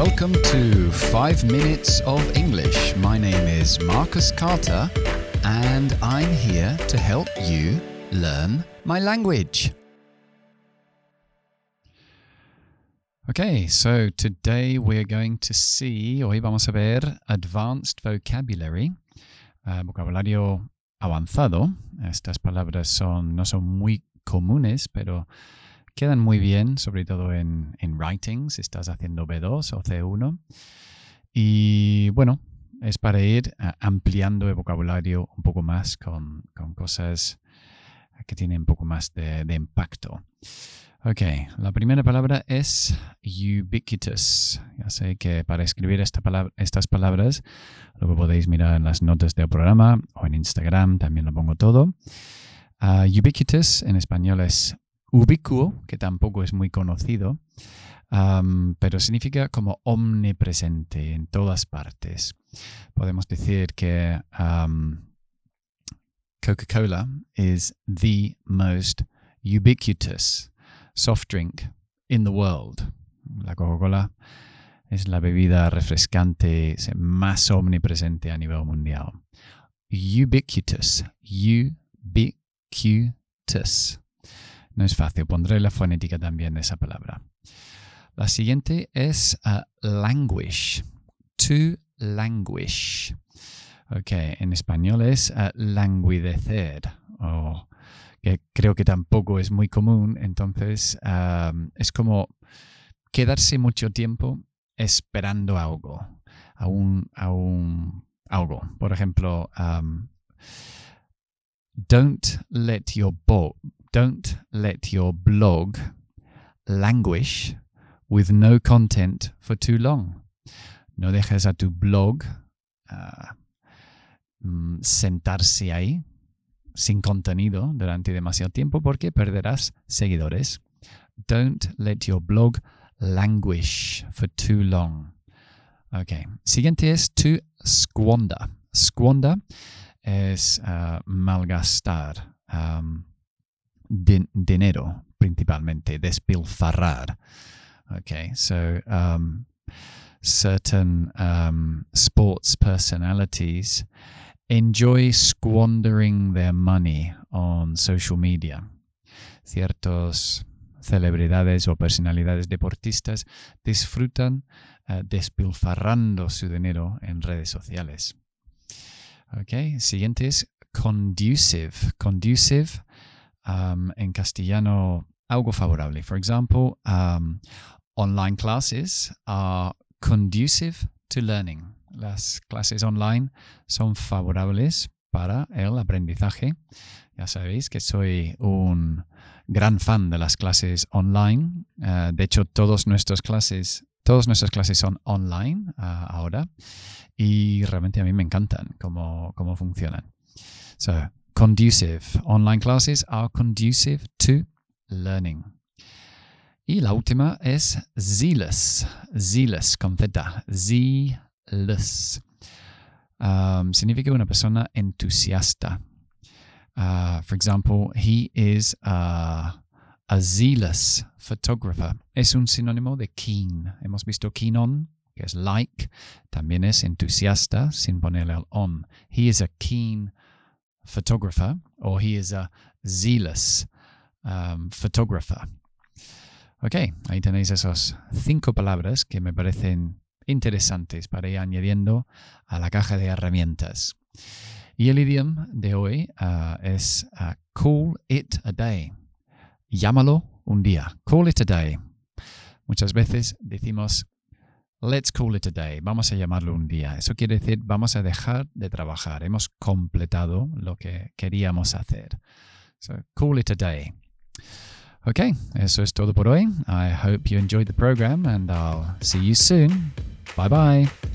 Welcome to 5 Minutes of English. My name is Marcus Carter and I'm here to help you learn my language. Okay, so today we're going to see, hoy vamos a ver advanced vocabulary, uh, vocabulario avanzado. Estas palabras son, no son muy comunes, pero quedan muy bien, sobre todo en, en writing, si estás haciendo B2 o C1. Y bueno, es para ir ampliando el vocabulario un poco más con, con cosas que tienen un poco más de, de impacto. Ok, la primera palabra es ubiquitous. Ya sé que para escribir esta palabra, estas palabras, luego podéis mirar en las notas del programa o en Instagram, también lo pongo todo. Uh, ubiquitous en español es ubicuo, que tampoco es muy conocido, pero significa como omnipresente en todas partes. Podemos decir que Coca-Cola is the most ubiquitous soft drink in the world. La Coca-Cola es la bebida refrescante más omnipresente a nivel mundial. Ubiquitous. Ubiquitous. No es fácil, pondré la fonética también de esa palabra. La siguiente es uh, languish. To languish. Ok, en español es uh, languidecer o que creo que tampoco es muy común. Entonces, um, es como quedarse mucho tiempo esperando algo, a un, a un algo. Por ejemplo, don't let your bo don't let your blog languish with no content for too long. No dejes a tu blog uh, sentarse ahí sin contenido durante demasiado tiempo porque perderás seguidores. Don't let your blog languish for too long. Ok. Siguiente es to squander. Squander es uh, malgastar um, din dinero, principalmente, despilfarrar. Okay, so um, certain um, sports personalities enjoy squandering their money on social media. Ciertos celebridades o personalidades deportistas disfrutan uh, despilfarrando su dinero en redes sociales. Ok, siguiente es conducive. Conducive um, en castellano algo favorable. For example, um, online classes are conducive to learning las clases online son favorables para el aprendizaje. Ya sabéis que soy un gran fan de las clases online. Uh, de hecho, todas nuestras clases, todas nuestras clases son online uh, ahora y realmente a mí me encantan cómo, cómo funcionan. Conducive. Online classes are conducive to learning. Y la última es zealous. Zealous con Z. Zealous. Um, significa una persona entusiasta. Uh, for example, he is uh, a zealous photographer. Es un sinónimo de keen. Hemos visto keen on, que es like. También es entusiasta, sin ponerle el on. He is a keen photographer, or he is a zealous um, photographer. Ok, ahí tenéis esas cinco palabras que me parecen interesantes para ir añadiendo a la caja de herramientas. Y el idioma de hoy uh, es uh, call it a day. Llámalo un día. Call it a day. Muchas veces decimos let's call it a day. Vamos a llamarlo un día. Eso quiere decir vamos a dejar de trabajar. Hemos completado lo que queríamos hacer. So call it a day. Okay, eso es todo por hoy. I hope you enjoyed the program and I'll see you soon. Bye bye.